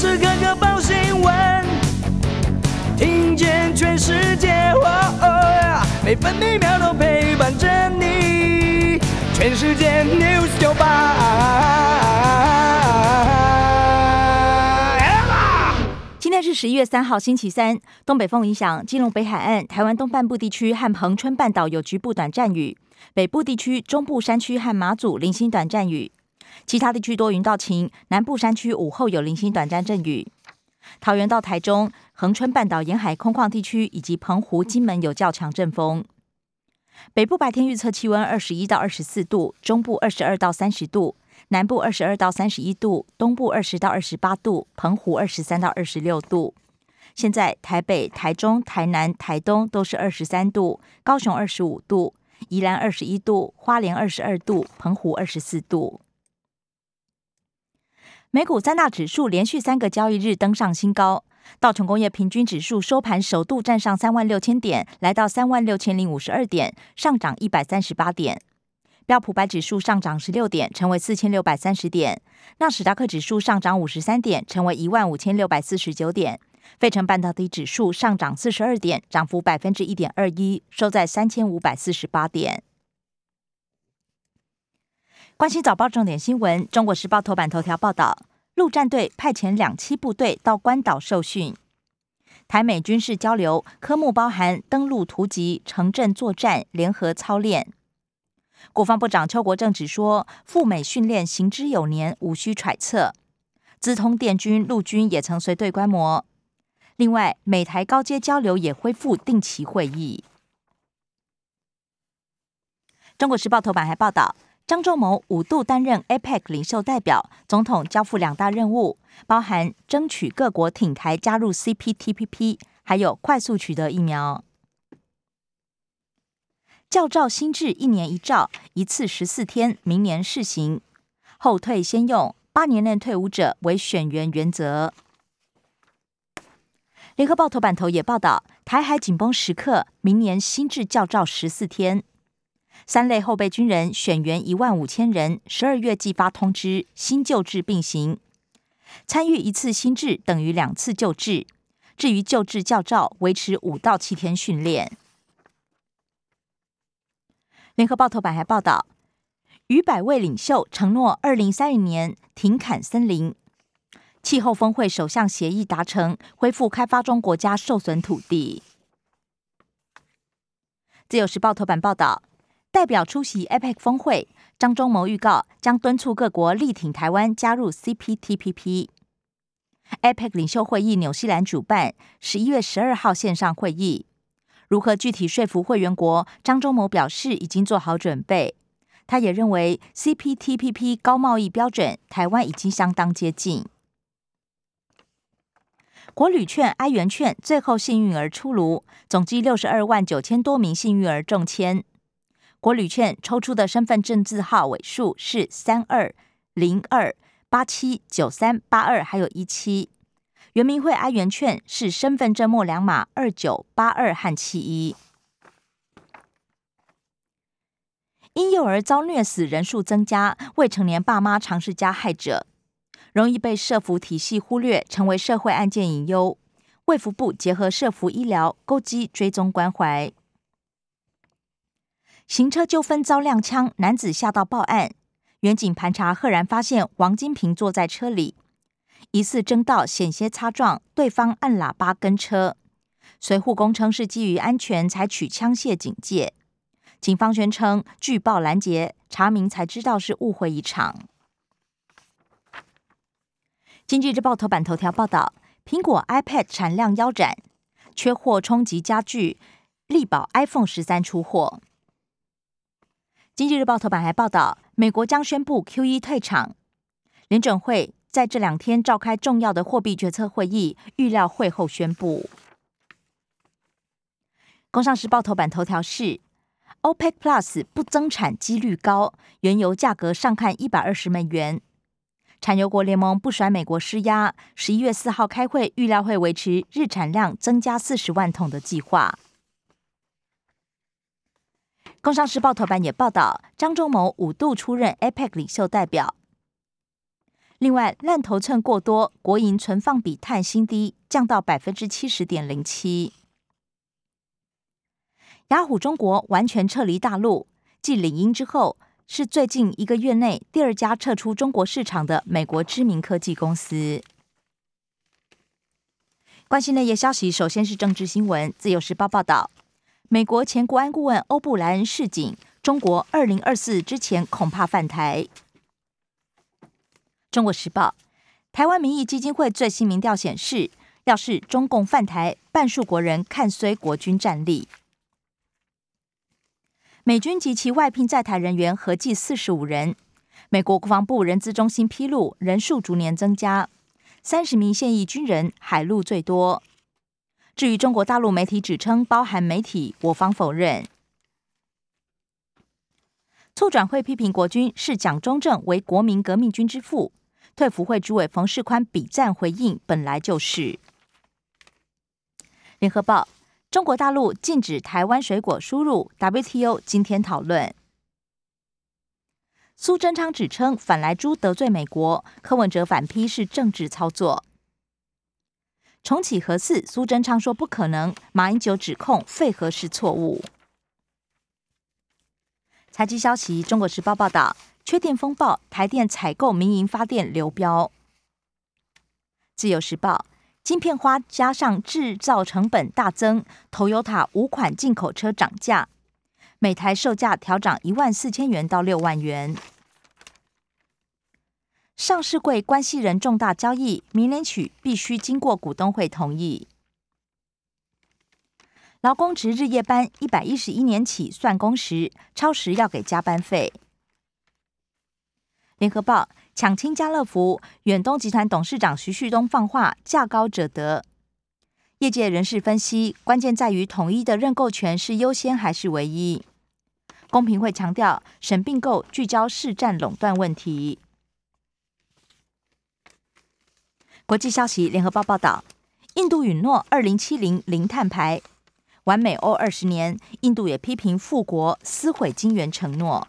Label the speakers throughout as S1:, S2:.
S1: 时刻刻报新闻，听见全世界，每分每秒都陪伴着你。全世界 news 九八。
S2: 今天是十一月三号，星期三。东北风影响，基隆北海岸、台湾东半部地区和恒春半岛有局部短暂雨，北部地区、中部山区和马祖零星短暂雨。其他地区多云到晴，南部山区午后有零星短暂阵雨。桃园到台中、恒春半岛沿海空旷地区以及澎湖、金门有较强阵风。北部白天预测气温二十一到二十四度，中部二十二到三十度，南部二十二到三十一度，东部二十到二十八度，澎湖二十三到二十六度。现在台北、台中、台南、台东都是二十三度，高雄二十五度，宜兰二十一度，花莲二十二度，澎湖二十四度。美股三大指数连续三个交易日登上新高，道琼工业平均指数收盘首度站上三万六千点，来到三万六千零五十二点，上涨一百三十八点。标普白指数上涨十六点，成为四千六百三十点。纳斯达克指数上涨五十三点，成为一万五千六百四十九点。费城半导体指数上涨四十二点，涨幅百分之一点二一，收在三千五百四十八点。关心早报重点新闻，《中国时报》头版头条报道：陆战队派遣两栖部队到关岛受训，台美军事交流科目包含登陆突击、城镇作战、联合操练。国防部长邱国正只说，赴美训练行之有年，无需揣测。资通电军陆军也曾随队观摩。另外，美台高阶交流也恢复定期会议。中国时报头版还报道。张忠谋五度担任 APEC 领袖代表，总统交付两大任务，包含争取各国挺台加入 CPTPP，还有快速取得疫苗。教照新制一年一照，一次十四天，明年试行，后退先用，八年内退伍者为选员原则。联合报头版头也报道，台海紧绷时刻，明年新制教照十四天。三类后备军人选员一万五千人，十二月寄发通知，新旧制并行。参与一次新制等于两次旧制。至于旧制教照，维持五到七天训练。联合报头版还报道，逾百位领袖承诺二零三零年停砍森林。气候峰会首相协议达成，恢复开发中国家受损土地。自由时报头版报道。代表出席 APEC 峰会，张忠谋预告将敦促各国力挺台湾加入 CPTPP。APEC 领袖会议纽西兰主办，十一月十二号线上会议，如何具体说服会员国？张忠谋表示已经做好准备。他也认为 CPTPP 高贸易标准，台湾已经相当接近。国旅券、哀元券最后幸运儿出炉，总计六十二万九千多名幸运儿中签。国旅券抽出的身份证字号尾数是三二零二八七九三八二，还有一七。圆明会哀元券是身份证末两码二九八二和七一。婴幼儿遭虐死人数增加，未成年爸妈常是加害者，容易被社服体系忽略，成为社会案件隐忧。卫福部结合社服医疗，勾稽追踪关怀。行车纠纷遭亮枪，男子吓到报案，远警盘查，赫然发现王金平坐在车里，疑似争道险些擦撞，对方按喇叭跟车。随护工称是基于安全采取枪械警戒，警方宣称拒报拦截，查明才知道是误会一场。经济日报头版头条报道，苹果 iPad 产量腰斩，缺货冲击加剧，力保 iPhone 十三出货。经济日报头版还报道，美国将宣布 Q E 退场。联准会在这两天召开重要的货币决策会议，预料会后宣布。工商时报头版头条是：OPEC Plus 不增产几率高，原油价格上看一百二十美元。产油国联盟不甩美国施压，十一月四号开会，预料会维持日产量增加四十万桶的计划。工商时报头版也报道，张忠谋五度出任 APEC 领袖代表。另外，烂头寸过多，国营存放比碳新低，降到百分之七十点零七。雅虎中国完全撤离大陆，继领英之后，是最近一个月内第二家撤出中国市场的美国知名科技公司。关心内页消息，首先是政治新闻。自由时报报道，美国前国安顾问欧布莱恩示警，中国二零二四之前恐怕犯台。中国时报，台湾民意基金会最新民调显示，要是中共犯台，半数国人看衰国军战力。美军及其外聘在台人员合计四十五人，美国国防部人资中心披露，人数逐年增加。三十名现役军人，海陆最多。至于中国大陆媒体指称包含媒体，我方否认。促转会批评国军视蒋中正为国民革命军之父，退服会主委冯世宽比战回应本来就是。联合报：中国大陆禁止台湾水果输入，WTO 今天讨论。苏贞昌指称反来猪得罪美国，柯文哲反批是政治操作。重启核四，苏贞昌说不可能。马英九指控废核是错误。财经消息，《中国时报》报道，缺电风暴，台电采购民营发电流标。自由时报，晶片花加上制造成本大增，Toyota 五款进口车涨价。每台售价调涨一万四千元到六万元。上市柜关系人重大交易，明年起必须经过股东会同意。劳工值日夜班一百一十一年起算工时，超时要给加班费。联合报抢亲家乐福，远东集团董事长徐旭东放话：价高者得。业界人士分析，关键在于统一的认购权是优先还是唯一。公平会强调，审并购聚焦市占垄断问题。国际消息，联合报报道，印度允诺二零七零零碳排，完美欧二十年，印度也批评富国撕毁金元承诺。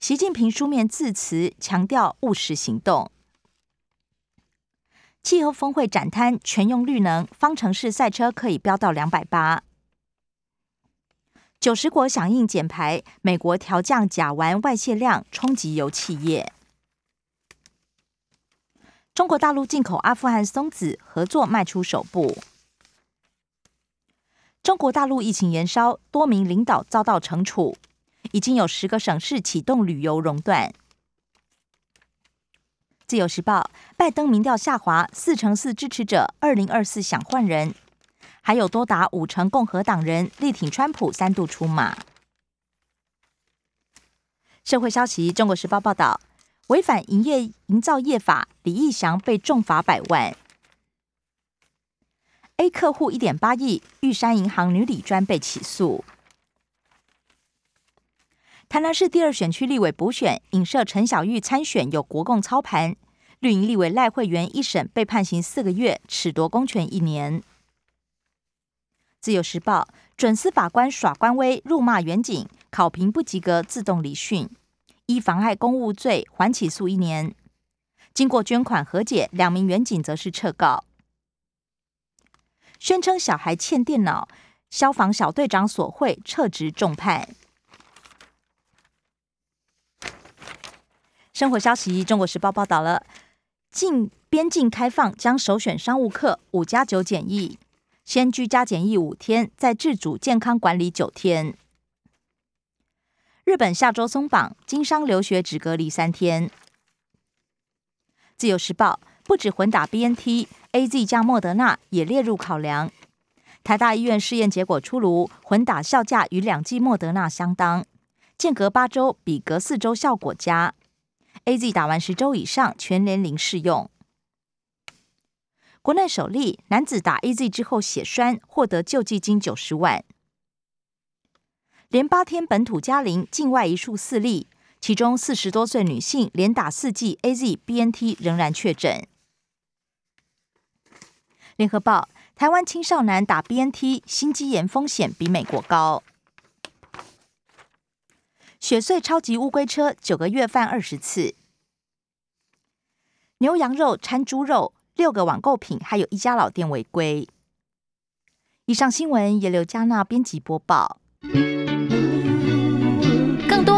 S2: 习近平书面致辞强调务实行动。气候峰会展摊全用绿能，方程式赛车可以飙到两百八。九十国响应减排，美国调降甲烷外泄量，冲击油企业。中国大陆进口阿富汗松子合作迈出首步。中国大陆疫情延烧，多名领导遭到惩处，已经有十个省市启动旅游熔断。自由时报，拜登民调下滑，四成四支持者二零二四想换人。还有多达五成共和党人力挺川普三度出马。社会消息：中国时报报道，违反营业营造业法，李义祥被重罚百万。A 客户一点八亿，玉山银行女理专被起诉。台南市第二选区立委补选，影射陈小玉参选有国共操盘，绿营立委赖慧媛一审被判刑四个月，褫夺公权一年。自由时报准司法官耍官威，辱骂远警，考评不及格自动离训，依妨碍公务罪缓起诉一年。经过捐款和解，两名远警则是撤告。宣称小孩欠电脑，消防小队长索贿撤职重判。生活消息：中国时报报道了，境边境开放将首选商务客，五加九检疫。先居家检疫五天，再自主健康管理九天。日本下周松绑，经商留学只隔离三天。自由时报不止混打 BNT，A Z 加莫德纳也列入考量。台大医院试验结果出炉，混打效价与两剂莫德纳相当，间隔八周比隔四周效果佳。A Z 打完十周以上，全年龄适用。国内首例男子打 A Z 之后血栓，获得救济金九十万。连八天本土加零，境外一数四例，其中四十多岁女性连打四剂 A Z B N T 仍然确诊。联合报：台湾青少年打 B N T 心肌炎风险比美国高。雪穗超级乌龟车九个月犯二十次。牛羊肉掺猪肉，六个网购品还有一家老店违规。以上新闻由刘嘉娜编辑播报。